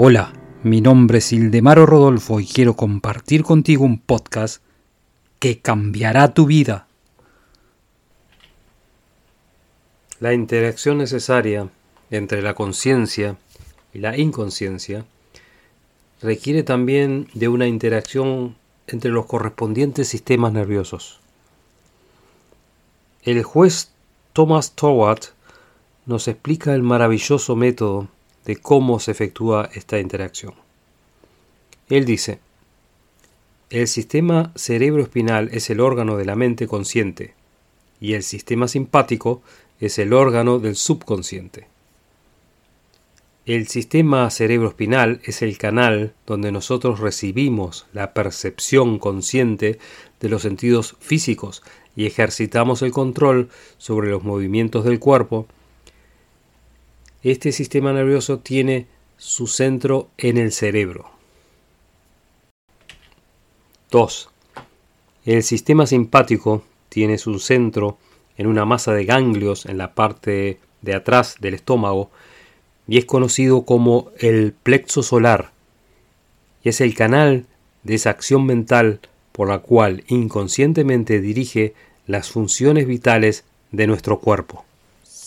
Hola, mi nombre es Ildemaro Rodolfo y quiero compartir contigo un podcast que cambiará tu vida. La interacción necesaria entre la conciencia y la inconsciencia requiere también de una interacción entre los correspondientes sistemas nerviosos. El juez Thomas Toward nos explica el maravilloso método de cómo se efectúa esta interacción. Él dice, el sistema cerebroespinal es el órgano de la mente consciente y el sistema simpático es el órgano del subconsciente. El sistema cerebroespinal es el canal donde nosotros recibimos la percepción consciente de los sentidos físicos y ejercitamos el control sobre los movimientos del cuerpo. Este sistema nervioso tiene su centro en el cerebro. 2. El sistema simpático tiene su centro en una masa de ganglios en la parte de atrás del estómago y es conocido como el plexo solar, y es el canal de esa acción mental por la cual inconscientemente dirige las funciones vitales de nuestro cuerpo.